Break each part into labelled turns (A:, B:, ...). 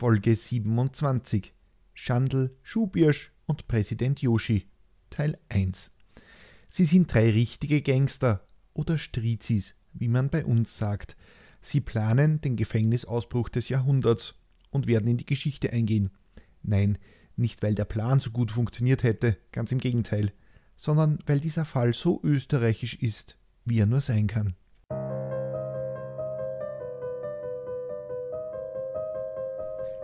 A: Folge 27 Schandl, Schubirsch und Präsident Yoshi Teil 1 Sie sind drei richtige Gangster oder Strizis, wie man bei uns sagt. Sie planen den Gefängnisausbruch des Jahrhunderts und werden in die Geschichte eingehen. Nein, nicht weil der Plan so gut funktioniert hätte, ganz im Gegenteil, sondern weil dieser Fall so österreichisch ist, wie er nur sein kann.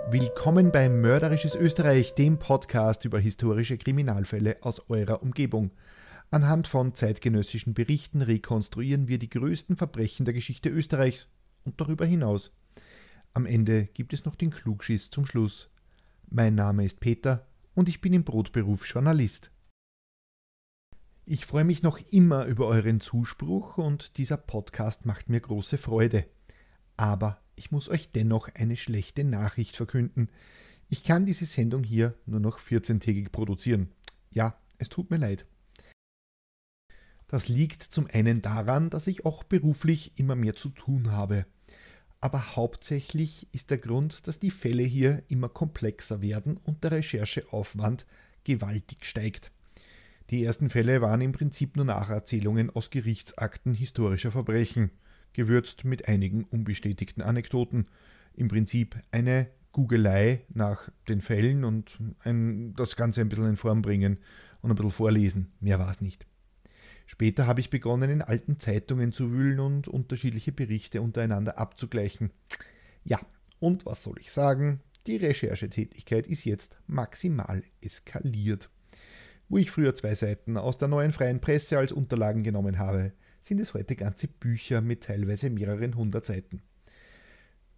A: Willkommen bei Mörderisches Österreich, dem Podcast über historische Kriminalfälle aus eurer Umgebung. Anhand von zeitgenössischen Berichten rekonstruieren wir die größten Verbrechen der Geschichte Österreichs und darüber hinaus. Am Ende gibt es noch den Klugschiss zum Schluss. Mein Name ist Peter und ich bin im Brotberuf Journalist. Ich freue mich noch immer über euren Zuspruch und dieser Podcast macht mir große Freude. Aber ich muss euch dennoch eine schlechte Nachricht verkünden. Ich kann diese Sendung hier nur noch 14-tägig produzieren. Ja, es tut mir leid. Das liegt zum einen daran, dass ich auch beruflich immer mehr zu tun habe. Aber hauptsächlich ist der Grund, dass die Fälle hier immer komplexer werden und der Rechercheaufwand gewaltig steigt. Die ersten Fälle waren im Prinzip nur Nacherzählungen aus Gerichtsakten historischer Verbrechen gewürzt mit einigen unbestätigten Anekdoten. Im Prinzip eine Googelei nach den Fällen und ein, das Ganze ein bisschen in Form bringen und ein bisschen vorlesen. Mehr war es nicht. Später habe ich begonnen, in alten Zeitungen zu wühlen und unterschiedliche Berichte untereinander abzugleichen. Ja, und was soll ich sagen? Die Recherchetätigkeit ist jetzt maximal eskaliert. Wo ich früher zwei Seiten aus der neuen freien Presse als Unterlagen genommen habe, sind es heute ganze Bücher mit teilweise mehreren hundert Seiten.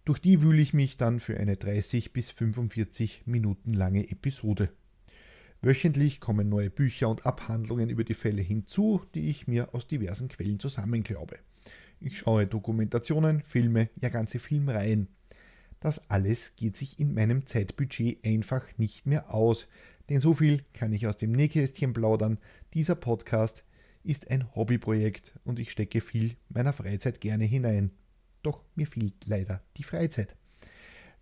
A: Durch die wühle ich mich dann für eine 30 bis 45 Minuten lange Episode. Wöchentlich kommen neue Bücher und Abhandlungen über die Fälle hinzu, die ich mir aus diversen Quellen zusammenklaube. Ich schaue Dokumentationen, Filme, ja ganze Filmreihen. Das alles geht sich in meinem Zeitbudget einfach nicht mehr aus, denn so viel kann ich aus dem Nähkästchen plaudern. Dieser Podcast ist ein Hobbyprojekt und ich stecke viel meiner Freizeit gerne hinein. Doch mir fehlt leider die Freizeit.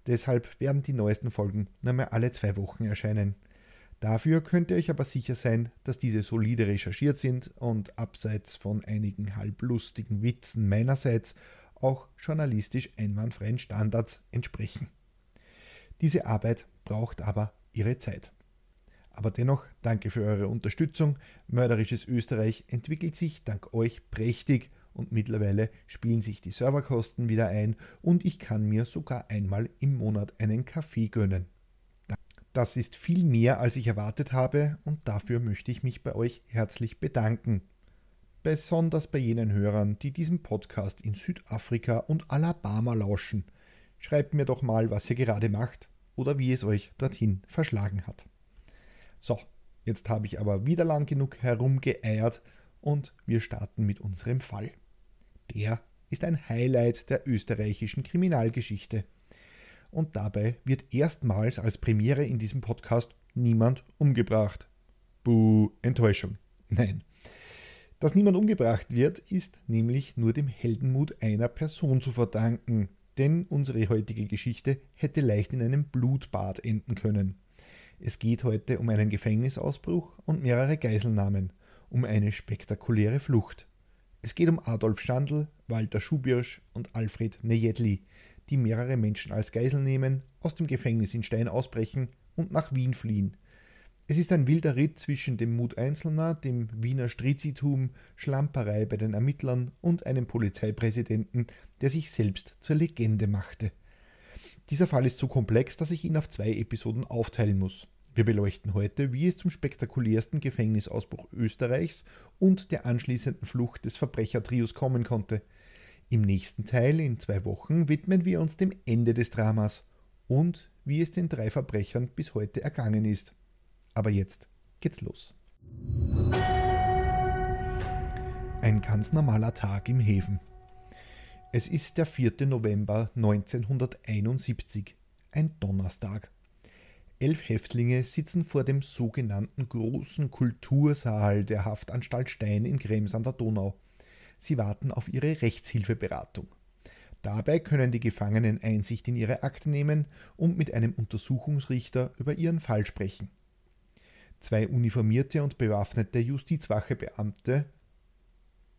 A: Deshalb werden die neuesten Folgen nur mehr alle zwei Wochen erscheinen. Dafür könnt ihr euch aber sicher sein, dass diese solide recherchiert sind und abseits von einigen halblustigen Witzen meinerseits auch journalistisch einwandfreien Standards entsprechen. Diese Arbeit braucht aber ihre Zeit. Aber dennoch danke für eure Unterstützung. Mörderisches Österreich entwickelt sich dank euch prächtig und mittlerweile spielen sich die Serverkosten wieder ein und ich kann mir sogar einmal im Monat einen Kaffee gönnen. Das ist viel mehr, als ich erwartet habe und dafür möchte ich mich bei euch herzlich bedanken. Besonders bei jenen Hörern, die diesem Podcast in Südafrika und Alabama lauschen. Schreibt mir doch mal, was ihr gerade macht oder wie es euch dorthin verschlagen hat. So, jetzt habe ich aber wieder lang genug herumgeeiert und wir starten mit unserem Fall. Der ist ein Highlight der österreichischen Kriminalgeschichte. Und dabei wird erstmals als Premiere in diesem Podcast niemand umgebracht. Buh, Enttäuschung. Nein. Dass niemand umgebracht wird, ist nämlich nur dem Heldenmut einer Person zu verdanken, denn unsere heutige Geschichte hätte leicht in einem Blutbad enden können. Es geht heute um einen Gefängnisausbruch und mehrere Geiselnahmen, um eine spektakuläre Flucht. Es geht um Adolf Schandl, Walter Schubirsch und Alfred Nejedli, die mehrere Menschen als Geisel nehmen, aus dem Gefängnis in Stein ausbrechen und nach Wien fliehen. Es ist ein wilder Ritt zwischen dem Mut Einzelner, dem Wiener Strizitum, Schlamperei bei den Ermittlern und einem Polizeipräsidenten, der sich selbst zur Legende machte. Dieser Fall ist so komplex, dass ich ihn auf zwei Episoden aufteilen muss. Wir beleuchten heute, wie es zum spektakulärsten Gefängnisausbruch Österreichs und der anschließenden Flucht des Verbrechertrios kommen konnte. Im nächsten Teil in zwei Wochen widmen wir uns dem Ende des Dramas und wie es den drei Verbrechern bis heute ergangen ist. Aber jetzt geht's los. Ein ganz normaler Tag im Häfen. Es ist der 4. November 1971, ein Donnerstag. Elf Häftlinge sitzen vor dem sogenannten großen Kultursaal der Haftanstalt Stein in Krems an der Donau. Sie warten auf ihre Rechtshilfeberatung. Dabei können die Gefangenen Einsicht in ihre Akten nehmen und mit einem Untersuchungsrichter über ihren Fall sprechen. Zwei uniformierte und bewaffnete Justizwachebeamte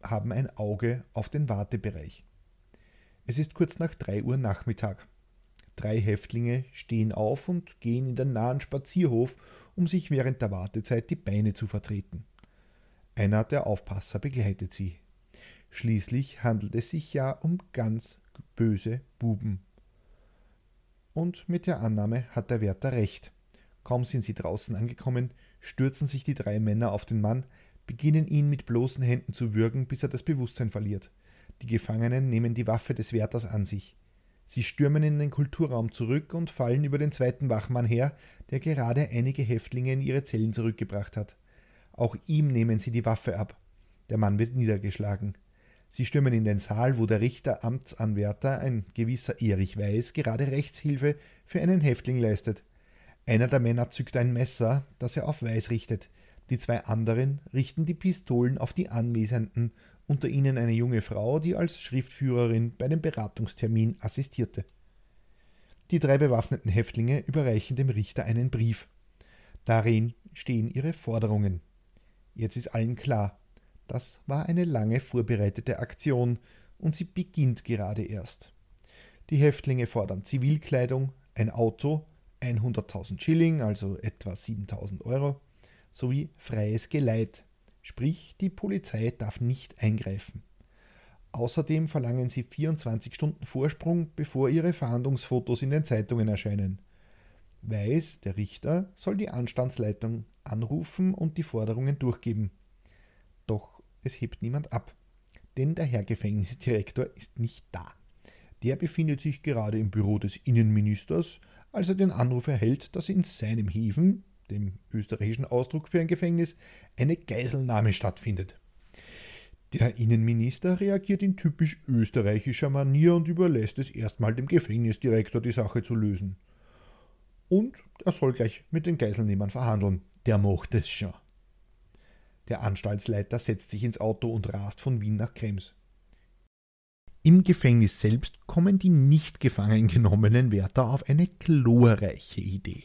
A: haben ein Auge auf den Wartebereich. Es ist kurz nach drei Uhr Nachmittag. Drei Häftlinge stehen auf und gehen in den nahen Spazierhof, um sich während der Wartezeit die Beine zu vertreten. Einer der Aufpasser begleitet sie. Schließlich handelt es sich ja um ganz böse Buben. Und mit der Annahme hat der Wärter recht. Kaum sind sie draußen angekommen, stürzen sich die drei Männer auf den Mann, beginnen ihn mit bloßen Händen zu würgen, bis er das Bewusstsein verliert. Die Gefangenen nehmen die Waffe des Wärters an sich. Sie stürmen in den Kulturraum zurück und fallen über den zweiten Wachmann her, der gerade einige Häftlinge in ihre Zellen zurückgebracht hat. Auch ihm nehmen sie die Waffe ab. Der Mann wird niedergeschlagen. Sie stürmen in den Saal, wo der Richter Amtsanwärter, ein gewisser Erich Weiß, gerade Rechtshilfe für einen Häftling leistet. Einer der Männer zückt ein Messer, das er auf Weiß richtet. Die zwei anderen richten die Pistolen auf die Anwesenden, unter ihnen eine junge Frau, die als Schriftführerin bei dem Beratungstermin assistierte. Die drei bewaffneten Häftlinge überreichen dem Richter einen Brief. Darin stehen ihre Forderungen. Jetzt ist allen klar, das war eine lange vorbereitete Aktion und sie beginnt gerade erst. Die Häftlinge fordern Zivilkleidung, ein Auto, 100.000 Schilling, also etwa 7.000 Euro, sowie freies Geleit, sprich die Polizei darf nicht eingreifen. Außerdem verlangen sie 24 Stunden Vorsprung, bevor ihre Fahndungsfotos in den Zeitungen erscheinen. Weiß, der Richter, soll die Anstandsleitung anrufen und die Forderungen durchgeben. Doch es hebt niemand ab. Denn der Herr Gefängnisdirektor ist nicht da. Der befindet sich gerade im Büro des Innenministers, als er den Anruf erhält, dass in seinem Häfen, dem österreichischen Ausdruck für ein Gefängnis, eine Geiselnahme stattfindet. Der Innenminister reagiert in typisch österreichischer Manier und überlässt es erstmal dem Gefängnisdirektor die Sache zu lösen. Und er soll gleich mit den Geiselnehmern verhandeln. Der macht es schon. Der Anstaltsleiter setzt sich ins Auto und rast von Wien nach Krems. Im Gefängnis selbst kommen die nicht gefangen genommenen Wärter auf eine glorreiche Idee.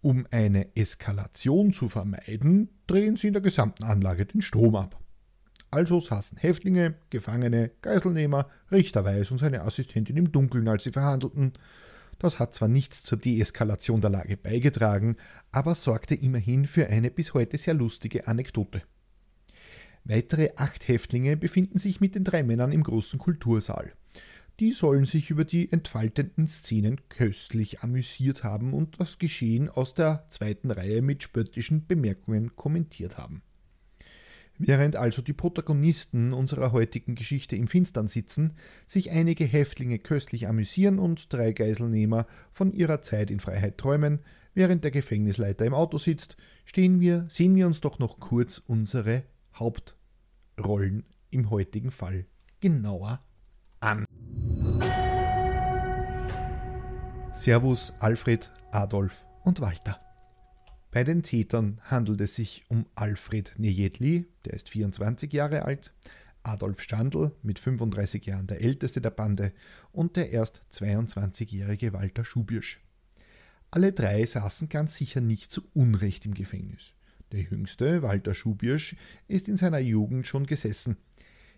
A: Um eine Eskalation zu vermeiden, drehen sie in der gesamten Anlage den Strom ab. Also saßen Häftlinge, Gefangene, Geiselnehmer, Richter Weiß und seine Assistentin im Dunkeln, als sie verhandelten. Das hat zwar nichts zur Deeskalation der Lage beigetragen, aber sorgte immerhin für eine bis heute sehr lustige Anekdote. Weitere acht Häftlinge befinden sich mit den drei Männern im großen Kultursaal. Die sollen sich über die entfaltenden Szenen köstlich amüsiert haben und das Geschehen aus der zweiten Reihe mit spöttischen Bemerkungen kommentiert haben. Während also die Protagonisten unserer heutigen Geschichte im Finstern sitzen, sich einige Häftlinge köstlich amüsieren und drei Geiselnehmer von ihrer Zeit in Freiheit träumen, während der Gefängnisleiter im Auto sitzt, stehen wir, sehen wir uns doch noch kurz unsere Hauptrollen im heutigen Fall genauer Servus Alfred, Adolf und Walter. Bei den Tätern handelt es sich um Alfred Nejedli, der ist 24 Jahre alt, Adolf Standl mit 35 Jahren der älteste der Bande und der erst 22-jährige Walter Schubirsch. Alle drei saßen ganz sicher nicht zu Unrecht im Gefängnis. Der jüngste, Walter Schubirsch, ist in seiner Jugend schon gesessen.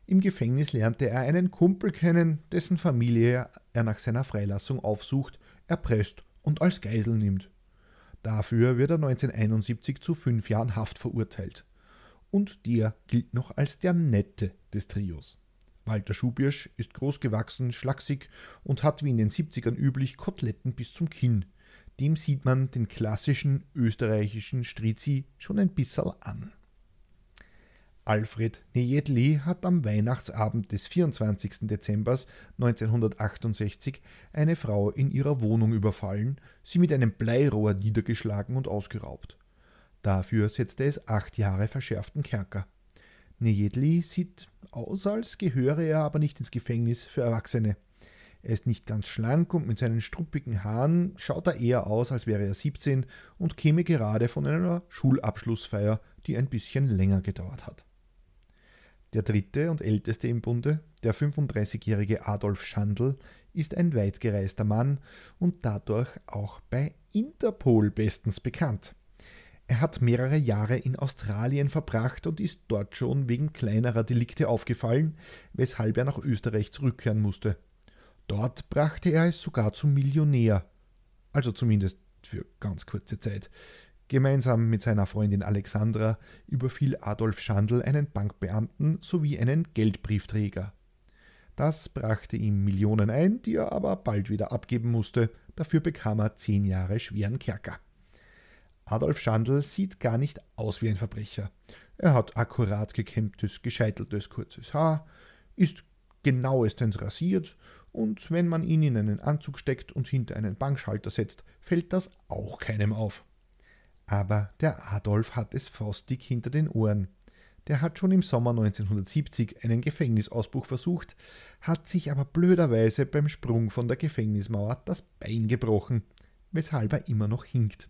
A: Im Gefängnis lernte er einen Kumpel kennen, dessen Familie er nach seiner Freilassung aufsucht, erpresst und als Geisel nimmt. Dafür wird er 1971 zu fünf Jahren Haft verurteilt. Und der gilt noch als der Nette des Trios. Walter Schubirsch ist großgewachsen, schlaksig und hat wie in den 70ern üblich Koteletten bis zum Kinn. Dem sieht man den klassischen österreichischen Strizi schon ein bisschen an. Alfred Nejedli hat am Weihnachtsabend des 24. Dezember 1968 eine Frau in ihrer Wohnung überfallen, sie mit einem Bleirohr niedergeschlagen und ausgeraubt. Dafür setzte es acht Jahre verschärften Kerker. Nejedli sieht aus, als gehöre er aber nicht ins Gefängnis für Erwachsene. Er ist nicht ganz schlank und mit seinen struppigen Haaren schaut er eher aus, als wäre er 17 und käme gerade von einer Schulabschlussfeier, die ein bisschen länger gedauert hat. Der dritte und älteste im Bunde, der 35-jährige Adolf Schandl, ist ein weitgereister Mann und dadurch auch bei Interpol bestens bekannt. Er hat mehrere Jahre in Australien verbracht und ist dort schon wegen kleinerer Delikte aufgefallen, weshalb er nach Österreich zurückkehren musste. Dort brachte er es sogar zum Millionär, also zumindest für ganz kurze Zeit. Gemeinsam mit seiner Freundin Alexandra überfiel Adolf Schandl einen Bankbeamten sowie einen Geldbriefträger. Das brachte ihm Millionen ein, die er aber bald wieder abgeben musste. Dafür bekam er zehn Jahre schweren Kerker. Adolf Schandl sieht gar nicht aus wie ein Verbrecher. Er hat akkurat gekämmtes, gescheiteltes, kurzes Haar, ist genauestens rasiert und wenn man ihn in einen Anzug steckt und hinter einen Bankschalter setzt, fällt das auch keinem auf. Aber der Adolf hat es faustig hinter den Ohren. Der hat schon im Sommer 1970 einen Gefängnisausbruch versucht, hat sich aber blöderweise beim Sprung von der Gefängnismauer das Bein gebrochen, weshalb er immer noch hinkt.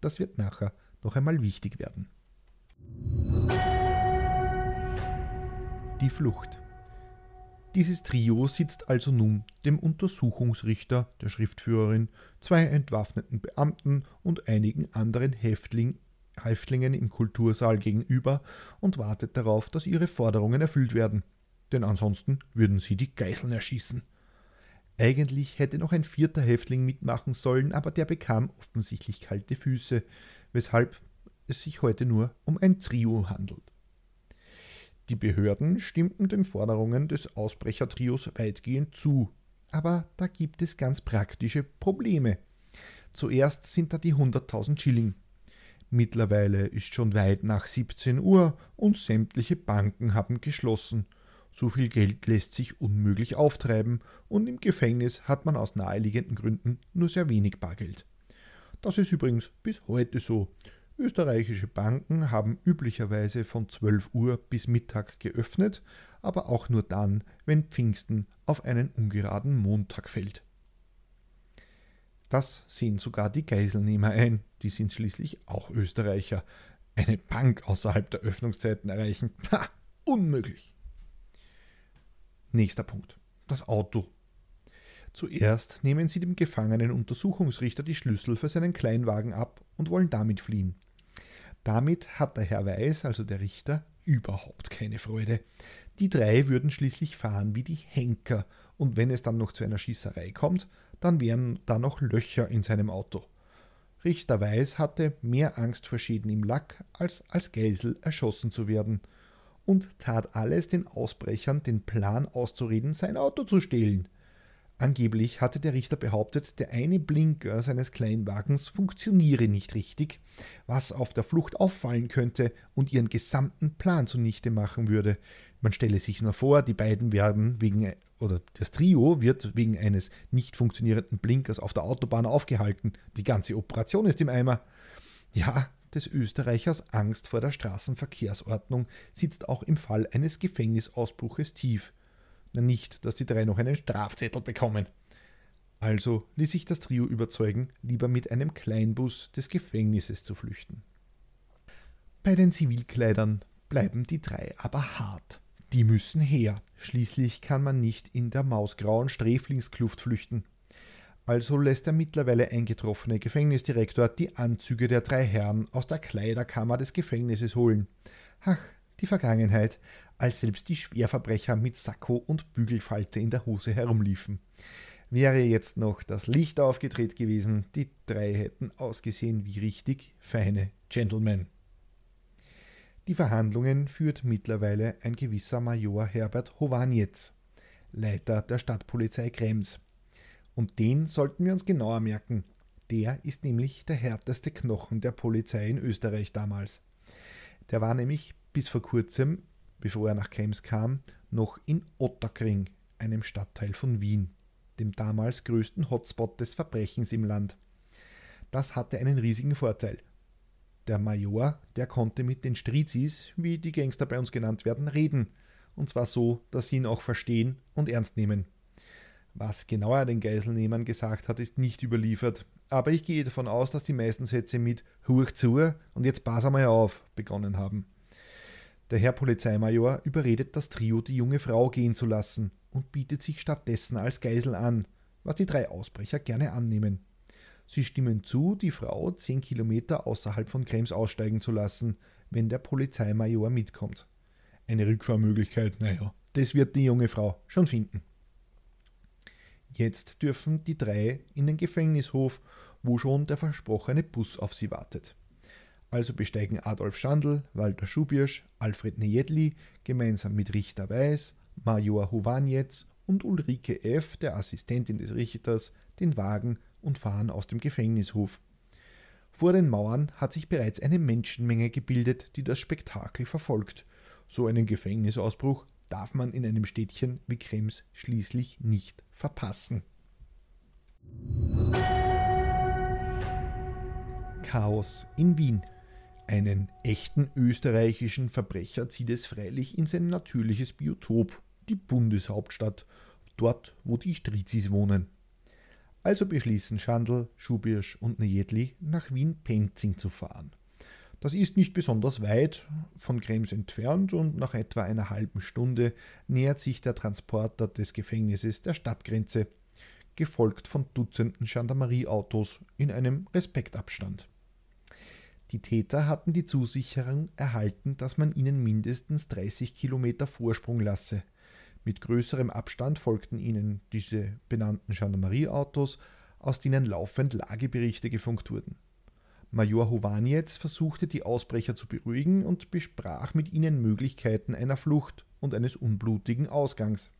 A: Das wird nachher noch einmal wichtig werden. Die Flucht. Dieses Trio sitzt also nun dem Untersuchungsrichter, der Schriftführerin, zwei entwaffneten Beamten und einigen anderen Häftling, Häftlingen im Kultursaal gegenüber und wartet darauf, dass ihre Forderungen erfüllt werden. Denn ansonsten würden sie die Geiseln erschießen. Eigentlich hätte noch ein vierter Häftling mitmachen sollen, aber der bekam offensichtlich kalte Füße, weshalb es sich heute nur um ein Trio handelt. Die Behörden stimmten den Forderungen des Ausbrechertrios weitgehend zu. Aber da gibt es ganz praktische Probleme. Zuerst sind da die 100.000 Schilling. Mittlerweile ist schon weit nach 17 Uhr und sämtliche Banken haben geschlossen. So viel Geld lässt sich unmöglich auftreiben und im Gefängnis hat man aus naheliegenden Gründen nur sehr wenig Bargeld. Das ist übrigens bis heute so. Österreichische Banken haben üblicherweise von 12 Uhr bis Mittag geöffnet, aber auch nur dann, wenn Pfingsten auf einen ungeraden Montag fällt. Das sehen sogar die Geiselnehmer ein, die sind schließlich auch Österreicher. Eine Bank außerhalb der Öffnungszeiten erreichen, ha, unmöglich. Nächster Punkt. Das Auto. Zuerst nehmen sie dem gefangenen Untersuchungsrichter die Schlüssel für seinen Kleinwagen ab und wollen damit fliehen. Damit hat der Herr Weiß, also der Richter, überhaupt keine Freude. Die drei würden schließlich fahren wie die Henker, und wenn es dann noch zu einer Schießerei kommt, dann wären da noch Löcher in seinem Auto. Richter Weiß hatte mehr Angst vor Schäden im Lack, als als Geisel erschossen zu werden, und tat alles, den Ausbrechern den Plan auszureden, sein Auto zu stehlen. Angeblich hatte der Richter behauptet, der eine Blinker seines Kleinwagens funktioniere nicht richtig, was auf der Flucht auffallen könnte und ihren gesamten Plan zunichte machen würde. Man stelle sich nur vor, die beiden werden wegen, oder das Trio wird wegen eines nicht funktionierenden Blinkers auf der Autobahn aufgehalten. Die ganze Operation ist im Eimer. Ja, des Österreichers Angst vor der Straßenverkehrsordnung sitzt auch im Fall eines Gefängnisausbruches tief. Na nicht, dass die drei noch einen Strafzettel bekommen. Also ließ sich das Trio überzeugen, lieber mit einem Kleinbus des Gefängnisses zu flüchten. Bei den Zivilkleidern bleiben die drei aber hart. Die müssen her. Schließlich kann man nicht in der mausgrauen Sträflingskluft flüchten. Also lässt der mittlerweile eingetroffene Gefängnisdirektor die Anzüge der drei Herren aus der Kleiderkammer des Gefängnisses holen. Ach, die Vergangenheit, als selbst die Schwerverbrecher mit Sakko und Bügelfalte in der Hose herumliefen. Wäre jetzt noch das Licht aufgedreht gewesen, die drei hätten ausgesehen wie richtig feine Gentlemen. Die Verhandlungen führt mittlerweile ein gewisser Major Herbert Hovanetz, Leiter der Stadtpolizei Krems. Und den sollten wir uns genauer merken. Der ist nämlich der härteste Knochen der Polizei in Österreich damals. Der war nämlich bis vor kurzem, bevor er nach Krems kam, noch in Otterkring, einem Stadtteil von Wien, dem damals größten Hotspot des Verbrechens im Land. Das hatte einen riesigen Vorteil. Der Major, der konnte mit den Strizis, wie die Gangster bei uns genannt werden, reden, und zwar so, dass sie ihn auch verstehen und ernst nehmen. Was genau er den Geiselnehmern gesagt hat, ist nicht überliefert, aber ich gehe davon aus, dass die meisten Sätze mit Huch zu und jetzt pass einmal auf begonnen haben. Der Herr Polizeimajor überredet das Trio, die junge Frau gehen zu lassen und bietet sich stattdessen als Geisel an, was die drei Ausbrecher gerne annehmen. Sie stimmen zu, die Frau zehn Kilometer außerhalb von Krems aussteigen zu lassen, wenn der Polizeimajor mitkommt. Eine Rückfahrmöglichkeit, naja, das wird die junge Frau schon finden. Jetzt dürfen die drei in den Gefängnishof, wo schon der versprochene Bus auf sie wartet. Also besteigen Adolf Schandl, Walter Schubirsch, Alfred Nejedli gemeinsam mit Richter Weiß, Major Hovanetz und Ulrike F., der Assistentin des Richters, den Wagen und fahren aus dem Gefängnishof. Vor den Mauern hat sich bereits eine Menschenmenge gebildet, die das Spektakel verfolgt. So einen Gefängnisausbruch darf man in einem Städtchen wie Krems schließlich nicht verpassen. Chaos in Wien. Einen echten österreichischen Verbrecher zieht es freilich in sein natürliches Biotop, die Bundeshauptstadt, dort, wo die Strizis wohnen. Also beschließen Schandl, Schubirsch und Nejedli, nach Wien-Penzing zu fahren. Das ist nicht besonders weit von Krems entfernt und nach etwa einer halben Stunde nähert sich der Transporter des Gefängnisses der Stadtgrenze, gefolgt von Dutzenden Gendarmerieautos in einem Respektabstand. Die Täter hatten die Zusicherung erhalten, dass man ihnen mindestens 30 Kilometer Vorsprung lasse. Mit größerem Abstand folgten ihnen diese benannten Gendarmerieautos, aus denen laufend Lageberichte gefunkt wurden. Major Hovanetz versuchte die Ausbrecher zu beruhigen und besprach mit ihnen Möglichkeiten einer Flucht und eines unblutigen Ausgangs.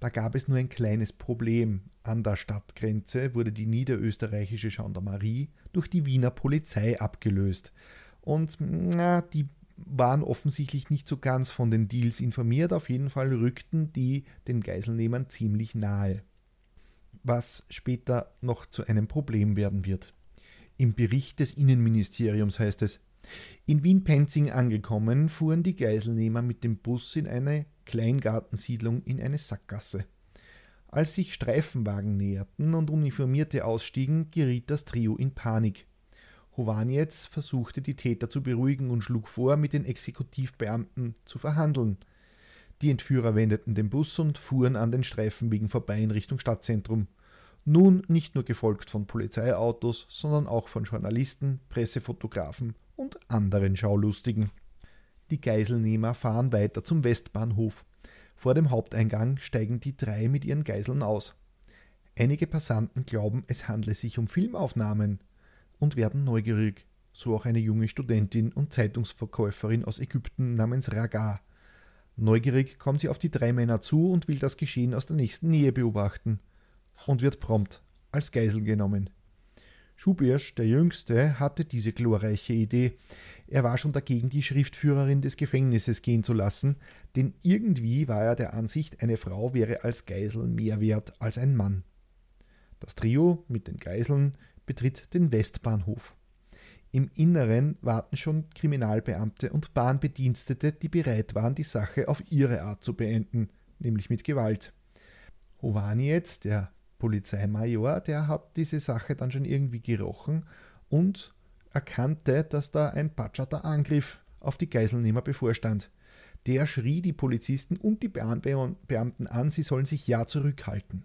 A: Da gab es nur ein kleines Problem. An der Stadtgrenze wurde die niederösterreichische Gendarmerie durch die Wiener Polizei abgelöst. Und na, die waren offensichtlich nicht so ganz von den Deals informiert. Auf jeden Fall rückten die den Geiselnehmern ziemlich nahe. Was später noch zu einem Problem werden wird. Im Bericht des Innenministeriums heißt es, in Wien-Penzing angekommen, fuhren die Geiselnehmer mit dem Bus in eine Kleingartensiedlung in eine Sackgasse. Als sich Streifenwagen näherten und Uniformierte ausstiegen, geriet das Trio in Panik. Hovanetz versuchte die Täter zu beruhigen und schlug vor, mit den Exekutivbeamten zu verhandeln. Die Entführer wendeten den Bus und fuhren an den Streifenwegen vorbei in Richtung Stadtzentrum. Nun nicht nur gefolgt von Polizeiautos, sondern auch von Journalisten, Pressefotografen und anderen Schaulustigen. Die Geiselnehmer fahren weiter zum Westbahnhof. Vor dem Haupteingang steigen die drei mit ihren Geiseln aus. Einige Passanten glauben, es handle sich um Filmaufnahmen und werden neugierig, so auch eine junge Studentin und Zeitungsverkäuferin aus Ägypten namens Raga. Neugierig kommt sie auf die drei Männer zu und will das Geschehen aus der nächsten Nähe beobachten und wird prompt als Geisel genommen. Schubirsch, der Jüngste, hatte diese glorreiche Idee. Er war schon dagegen, die Schriftführerin des Gefängnisses gehen zu lassen, denn irgendwie war er der Ansicht, eine Frau wäre als Geisel mehr wert als ein Mann. Das Trio mit den Geiseln betritt den Westbahnhof. Im Inneren warten schon Kriminalbeamte und Bahnbedienstete, die bereit waren, die Sache auf ihre Art zu beenden, nämlich mit Gewalt. Hovanietz, der Polizeimajor, der hat diese Sache dann schon irgendwie gerochen und erkannte, dass da ein patschater Angriff auf die Geiselnehmer bevorstand. Der schrie die Polizisten und die Beamten an, sie sollen sich ja zurückhalten.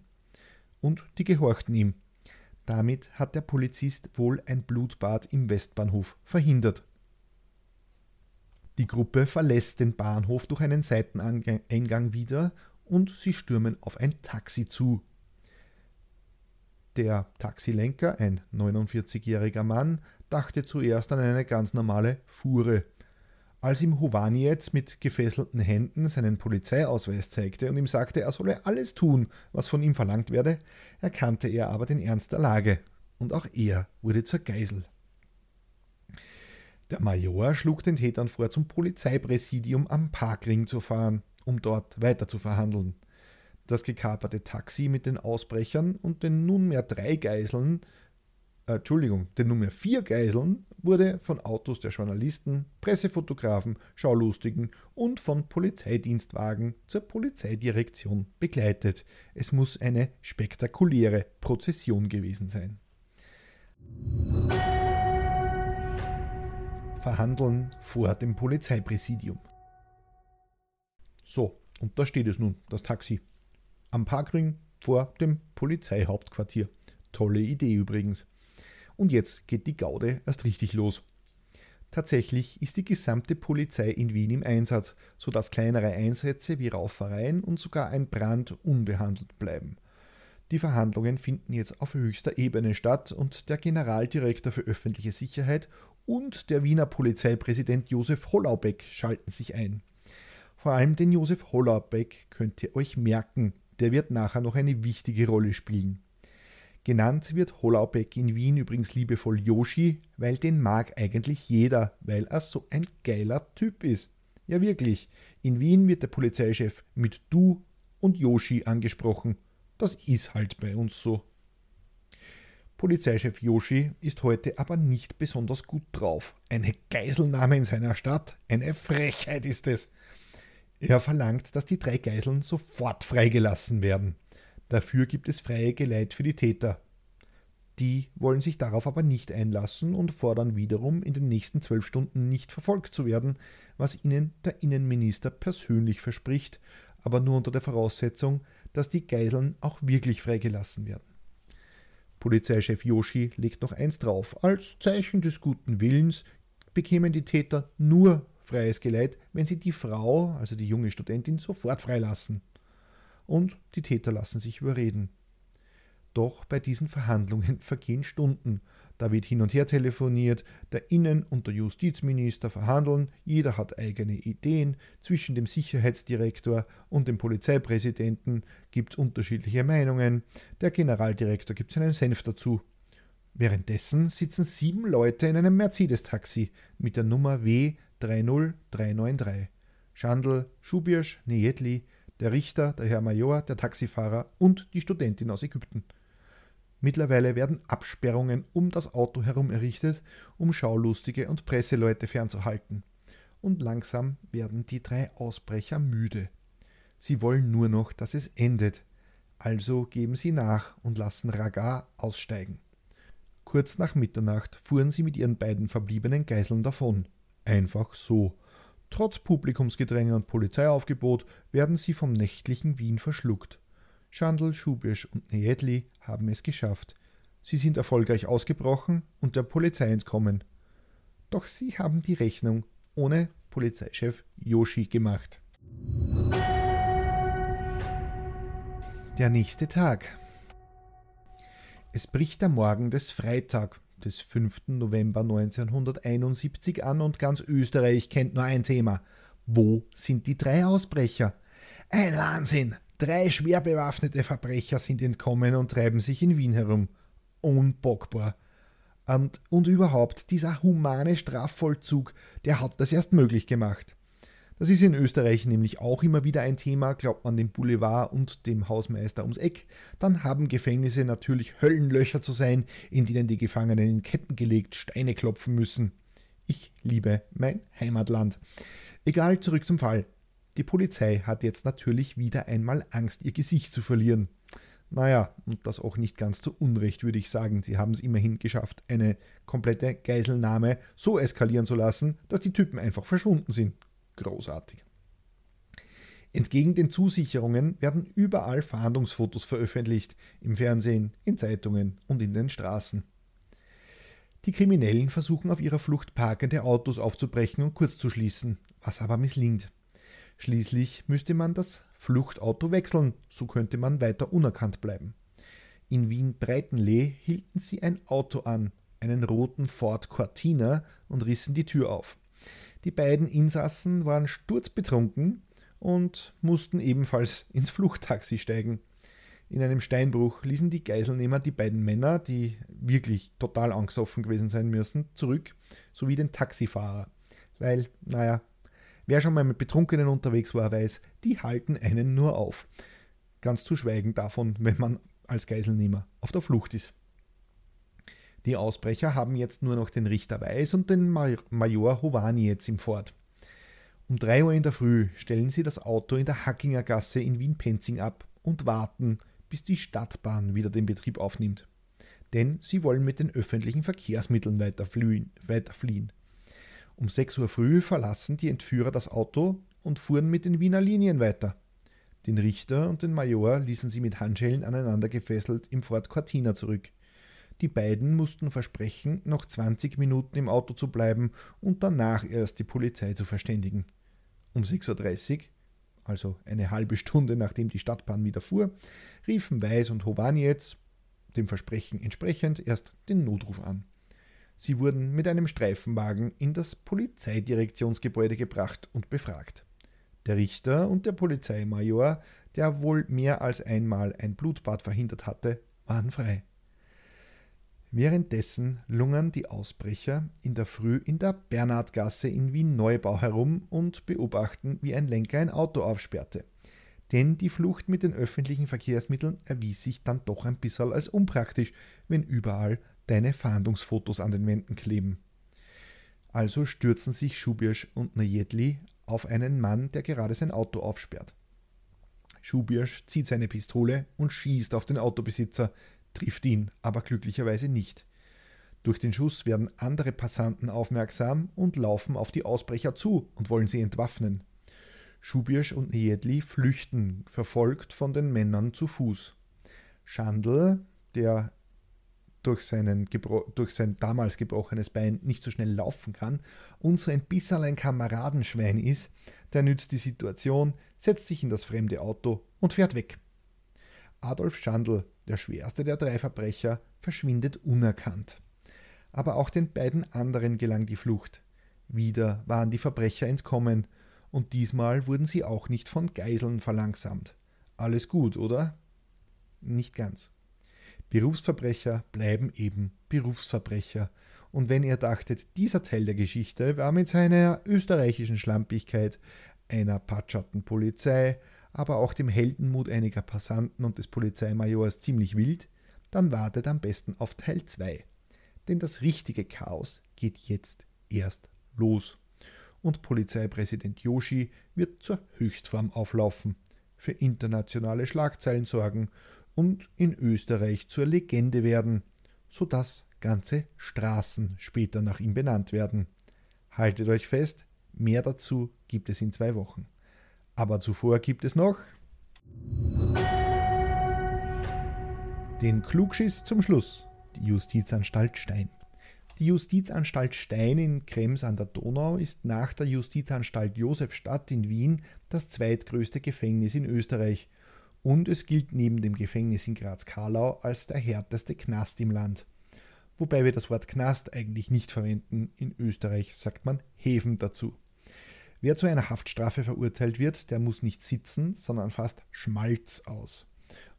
A: Und die gehorchten ihm. Damit hat der Polizist wohl ein Blutbad im Westbahnhof verhindert. Die Gruppe verlässt den Bahnhof durch einen Seiteneingang wieder und sie stürmen auf ein Taxi zu. Der Taxilenker, ein 49-jähriger Mann, dachte zuerst an eine ganz normale Fuhre. Als ihm Hovanietz mit gefesselten Händen seinen Polizeiausweis zeigte und ihm sagte, er solle alles tun, was von ihm verlangt werde, erkannte er aber den Ernst der Lage, und auch er wurde zur Geisel. Der Major schlug den Tätern vor, zum Polizeipräsidium am Parkring zu fahren, um dort weiter zu verhandeln. Das gekaperte Taxi mit den Ausbrechern und den nunmehr drei Geiseln, äh, Entschuldigung, den nunmehr vier Geiseln wurde von Autos der Journalisten, Pressefotografen, Schaulustigen und von Polizeidienstwagen zur Polizeidirektion begleitet. Es muss eine spektakuläre Prozession gewesen sein. verhandeln vor dem Polizeipräsidium. So, und da steht es nun, das Taxi. Am Parkring vor dem Polizeihauptquartier. Tolle Idee übrigens. Und jetzt geht die Gaude erst richtig los. Tatsächlich ist die gesamte Polizei in Wien im Einsatz, sodass kleinere Einsätze wie Raufereien und sogar ein Brand unbehandelt bleiben. Die Verhandlungen finden jetzt auf höchster Ebene statt und der Generaldirektor für öffentliche Sicherheit und der Wiener Polizeipräsident Josef Hollaubeck schalten sich ein. Vor allem den Josef Hollaubeck könnt ihr euch merken, der wird nachher noch eine wichtige Rolle spielen. Genannt wird Hollaubeck in Wien übrigens liebevoll Yoshi, weil den mag eigentlich jeder, weil er so ein geiler Typ ist. Ja wirklich, in Wien wird der Polizeichef mit Du und Yoshi angesprochen. Das ist halt bei uns so. Polizeichef Yoshi ist heute aber nicht besonders gut drauf. Eine Geiselnahme in seiner Stadt, eine Frechheit ist es. Er verlangt, dass die drei Geiseln sofort freigelassen werden. Dafür gibt es freie Geleit für die Täter. Die wollen sich darauf aber nicht einlassen und fordern wiederum, in den nächsten zwölf Stunden nicht verfolgt zu werden, was ihnen der Innenminister persönlich verspricht, aber nur unter der Voraussetzung, dass die Geiseln auch wirklich freigelassen werden. Polizeichef Yoshi legt noch eins drauf. Als Zeichen des guten Willens bekämen die Täter nur freies Geleit, wenn sie die Frau, also die junge Studentin, sofort freilassen und die Täter lassen sich überreden. Doch bei diesen Verhandlungen vergehen Stunden. Da wird hin und her telefoniert, der Innen- und der Justizminister verhandeln, jeder hat eigene Ideen, zwischen dem Sicherheitsdirektor und dem Polizeipräsidenten gibt es unterschiedliche Meinungen, der Generaldirektor gibt seinen Senf dazu. Währenddessen sitzen sieben Leute in einem Mercedes-Taxi mit der Nummer W30393. Schandl, Schubirsch, Nejedli, der Richter, der Herr Major, der Taxifahrer und die Studentin aus Ägypten. Mittlerweile werden Absperrungen um das Auto herum errichtet, um Schaulustige und Presseleute fernzuhalten. Und langsam werden die drei Ausbrecher müde. Sie wollen nur noch, dass es endet. Also geben sie nach und lassen Raga aussteigen. Kurz nach Mitternacht fuhren sie mit ihren beiden verbliebenen Geiseln davon. Einfach so, Trotz Publikumsgedränge und Polizeiaufgebot werden sie vom nächtlichen Wien verschluckt. Schandl, Schubisch und Nejedli haben es geschafft. Sie sind erfolgreich ausgebrochen und der Polizei entkommen. Doch sie haben die Rechnung ohne Polizeichef Yoshi gemacht. Der nächste Tag. Es bricht der Morgen des Freitag, des 5. November 1971 an und ganz Österreich kennt nur ein Thema. Wo sind die drei Ausbrecher? Ein Wahnsinn! Drei schwer bewaffnete Verbrecher sind entkommen und treiben sich in Wien herum. Unbockbar. Und, und überhaupt, dieser humane Strafvollzug, der hat das erst möglich gemacht. Das ist in Österreich nämlich auch immer wieder ein Thema, glaubt man dem Boulevard und dem Hausmeister ums Eck, dann haben Gefängnisse natürlich Höllenlöcher zu sein, in denen die Gefangenen in Ketten gelegt Steine klopfen müssen. Ich liebe mein Heimatland. Egal, zurück zum Fall. Die Polizei hat jetzt natürlich wieder einmal Angst, ihr Gesicht zu verlieren. Naja, und das auch nicht ganz zu Unrecht, würde ich sagen. Sie haben es immerhin geschafft, eine komplette Geiselnahme so eskalieren zu lassen, dass die Typen einfach verschwunden sind großartig. Entgegen den Zusicherungen werden überall Fahndungsfotos veröffentlicht, im Fernsehen, in Zeitungen und in den Straßen. Die Kriminellen versuchen auf ihrer Flucht parkende Autos aufzubrechen und kurzzuschließen, was aber misslingt. Schließlich müsste man das Fluchtauto wechseln, so könnte man weiter unerkannt bleiben. In Wien-Breitenlee hielten sie ein Auto an, einen roten Ford Cortina, und rissen die Tür auf. Die beiden Insassen waren sturzbetrunken und mussten ebenfalls ins Fluchttaxi steigen. In einem Steinbruch ließen die Geiselnehmer die beiden Männer, die wirklich total angesoffen gewesen sein müssen, zurück, sowie den Taxifahrer. Weil, naja, wer schon mal mit Betrunkenen unterwegs war, weiß, die halten einen nur auf. Ganz zu schweigen davon, wenn man als Geiselnehmer auf der Flucht ist. Die Ausbrecher haben jetzt nur noch den Richter Weiß und den Major Hovani jetzt im Fort. Um 3 Uhr in der Früh stellen sie das Auto in der Hackinger Gasse in Wien-Penzing ab und warten, bis die Stadtbahn wieder den Betrieb aufnimmt. Denn sie wollen mit den öffentlichen Verkehrsmitteln weiter fliehen. Weiter fliehen. Um 6 Uhr früh verlassen die Entführer das Auto und fuhren mit den Wiener Linien weiter. Den Richter und den Major ließen sie mit Handschellen aneinander gefesselt im Fort Cortina zurück. Die beiden mussten versprechen, noch 20 Minuten im Auto zu bleiben und danach erst die Polizei zu verständigen. Um 6.30 Uhr, also eine halbe Stunde nachdem die Stadtbahn wieder fuhr, riefen Weiß und Hovanetz, dem Versprechen entsprechend, erst den Notruf an. Sie wurden mit einem Streifenwagen in das Polizeidirektionsgebäude gebracht und befragt. Der Richter und der Polizeimajor, der wohl mehr als einmal ein Blutbad verhindert hatte, waren frei. Währenddessen lungern die Ausbrecher in der Früh in der Bernhardgasse in Wien-Neubau herum und beobachten, wie ein Lenker ein Auto aufsperrte. Denn die Flucht mit den öffentlichen Verkehrsmitteln erwies sich dann doch ein bisschen als unpraktisch, wenn überall deine Fahndungsfotos an den Wänden kleben. Also stürzen sich Schubirsch und Najedli auf einen Mann, der gerade sein Auto aufsperrt. Schubirsch zieht seine Pistole und schießt auf den Autobesitzer, trifft ihn aber glücklicherweise nicht. Durch den Schuss werden andere Passanten aufmerksam und laufen auf die Ausbrecher zu und wollen sie entwaffnen. Schubirsch und Niedli flüchten, verfolgt von den Männern zu Fuß. Schandl, der durch, seinen, durch sein damals gebrochenes Bein nicht so schnell laufen kann und so ein bisschen ein Kameradenschwein ist, der nützt die Situation, setzt sich in das fremde Auto und fährt weg. Adolf Schandl, der schwerste der drei Verbrecher, verschwindet unerkannt. Aber auch den beiden anderen gelang die Flucht. Wieder waren die Verbrecher entkommen, und diesmal wurden sie auch nicht von Geiseln verlangsamt. Alles gut, oder? Nicht ganz. Berufsverbrecher bleiben eben Berufsverbrecher. Und wenn ihr dachtet, dieser Teil der Geschichte war mit seiner österreichischen Schlampigkeit, einer patscherten Polizei, aber auch dem Heldenmut einiger Passanten und des Polizeimajors ziemlich wild, dann wartet am besten auf Teil 2. Denn das richtige Chaos geht jetzt erst los. Und Polizeipräsident Yoshi wird zur Höchstform auflaufen, für internationale Schlagzeilen sorgen und in Österreich zur Legende werden, sodass ganze Straßen später nach ihm benannt werden. Haltet euch fest, mehr dazu gibt es in zwei Wochen. Aber zuvor gibt es noch den Klugschiss zum Schluss, die Justizanstalt Stein. Die Justizanstalt Stein in Krems an der Donau ist nach der Justizanstalt Josefstadt in Wien das zweitgrößte Gefängnis in Österreich und es gilt neben dem Gefängnis in Graz-Karlau als der härteste Knast im Land. Wobei wir das Wort Knast eigentlich nicht verwenden, in Österreich sagt man Häfen dazu. Wer zu einer Haftstrafe verurteilt wird, der muss nicht sitzen, sondern fast Schmalz aus.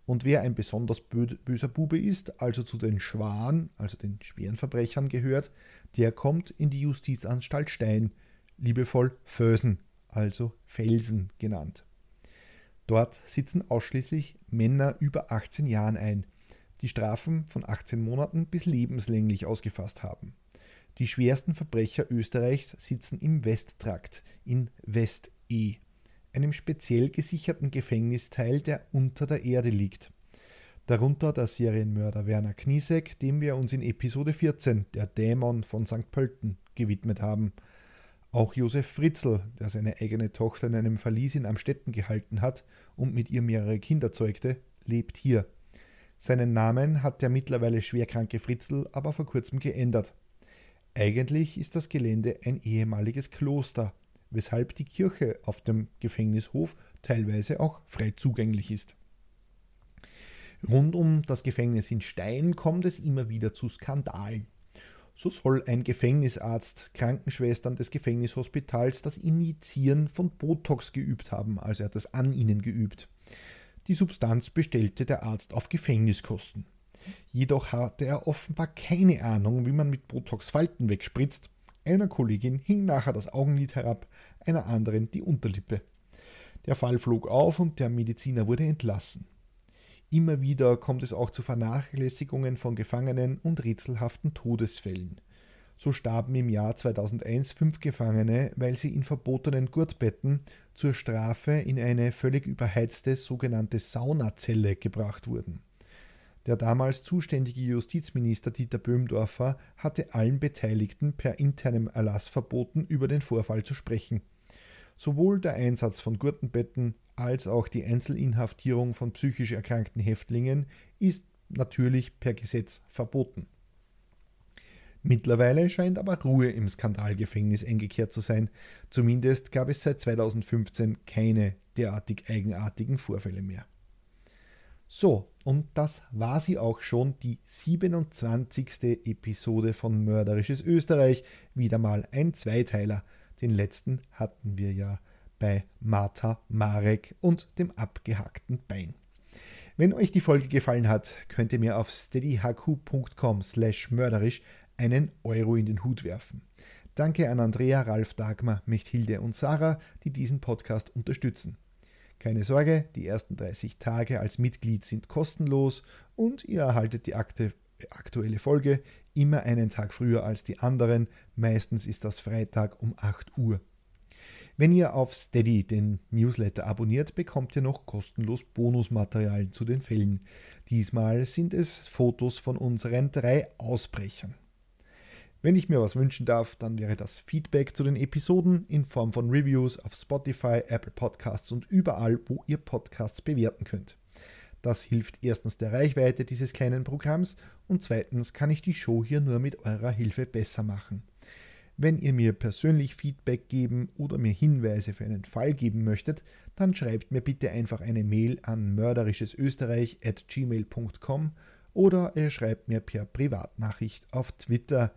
A: Und wer ein besonders böser Bube ist, also zu den Schwan, also den schweren Verbrechern gehört, der kommt in die Justizanstalt Stein, liebevoll Fösen, also Felsen genannt. Dort sitzen ausschließlich Männer über 18 Jahren ein, die Strafen von 18 Monaten bis lebenslänglich ausgefasst haben. Die schwersten Verbrecher Österreichs sitzen im Westtrakt in West-E, einem speziell gesicherten Gefängnisteil, der unter der Erde liegt. Darunter der Serienmörder Werner Kniesek, dem wir uns in Episode 14, der Dämon von St. Pölten, gewidmet haben. Auch Josef Fritzl, der seine eigene Tochter in einem Verlies in Amstetten gehalten hat und mit ihr mehrere Kinder zeugte, lebt hier. Seinen Namen hat der mittlerweile schwerkranke Fritzl aber vor kurzem geändert. Eigentlich ist das Gelände ein ehemaliges Kloster, weshalb die Kirche auf dem Gefängnishof teilweise auch frei zugänglich ist. Rund um das Gefängnis in Stein kommt es immer wieder zu Skandalen. So soll ein Gefängnisarzt Krankenschwestern des Gefängnishospitals das Injizieren von Botox geübt haben, also er das an ihnen geübt. Die Substanz bestellte der Arzt auf Gefängniskosten. Jedoch hatte er offenbar keine Ahnung, wie man mit Botox Falten wegspritzt. Einer Kollegin hing nachher das Augenlid herab, einer anderen die Unterlippe. Der Fall flog auf und der Mediziner wurde entlassen. Immer wieder kommt es auch zu Vernachlässigungen von Gefangenen und rätselhaften Todesfällen. So starben im Jahr 2001 fünf Gefangene, weil sie in verbotenen Gurtbetten zur Strafe in eine völlig überheizte sogenannte Saunazelle gebracht wurden. Der damals zuständige Justizminister Dieter Böhmdorfer hatte allen Beteiligten per internem Erlass verboten, über den Vorfall zu sprechen. Sowohl der Einsatz von Gurtenbetten als auch die Einzelinhaftierung von psychisch erkrankten Häftlingen ist natürlich per Gesetz verboten. Mittlerweile scheint aber Ruhe im Skandalgefängnis eingekehrt zu sein. Zumindest gab es seit 2015 keine derartig eigenartigen Vorfälle mehr. So, und das war sie auch schon, die 27. Episode von Mörderisches Österreich. Wieder mal ein Zweiteiler. Den letzten hatten wir ja bei Martha Marek und dem abgehackten Bein. Wenn euch die Folge gefallen hat, könnt ihr mir auf steadyhq.com slash mörderisch einen Euro in den Hut werfen. Danke an Andrea, Ralf, Dagmar, Mechthilde und Sarah, die diesen Podcast unterstützen. Keine Sorge, die ersten 30 Tage als Mitglied sind kostenlos und ihr erhaltet die aktuelle Folge immer einen Tag früher als die anderen. Meistens ist das Freitag um 8 Uhr. Wenn ihr auf Steady den Newsletter abonniert, bekommt ihr noch kostenlos Bonusmaterial zu den Fällen. Diesmal sind es Fotos von unseren drei Ausbrechern. Wenn ich mir was wünschen darf, dann wäre das Feedback zu den Episoden in Form von Reviews auf Spotify, Apple Podcasts und überall, wo ihr Podcasts bewerten könnt. Das hilft erstens der Reichweite dieses kleinen Programms und zweitens kann ich die Show hier nur mit eurer Hilfe besser machen. Wenn ihr mir persönlich Feedback geben oder mir Hinweise für einen Fall geben möchtet, dann schreibt mir bitte einfach eine Mail an mörderischesösterreich@gmail.com oder ihr schreibt mir per Privatnachricht auf Twitter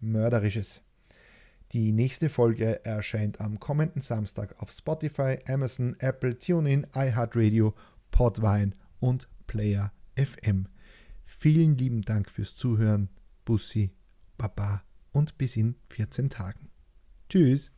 A: mörderisches. Die nächste Folge erscheint am kommenden Samstag auf Spotify, Amazon, Apple, TuneIn, iHeartRadio, Podvine und Player FM. Vielen lieben Dank fürs Zuhören. Bussi, Baba und bis in 14 Tagen. Tschüss.